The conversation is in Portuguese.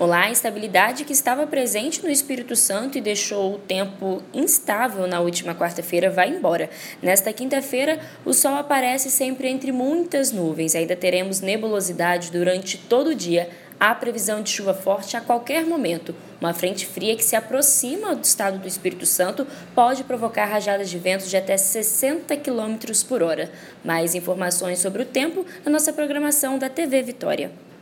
Olá, a instabilidade que estava presente no Espírito Santo e deixou o tempo instável na última quarta-feira vai embora. Nesta quinta-feira, o sol aparece sempre entre muitas nuvens. Ainda teremos nebulosidade durante todo o dia. Há previsão de chuva forte a qualquer momento. Uma frente fria que se aproxima do estado do Espírito Santo pode provocar rajadas de ventos de até 60 km por hora. Mais informações sobre o tempo na nossa programação da TV Vitória.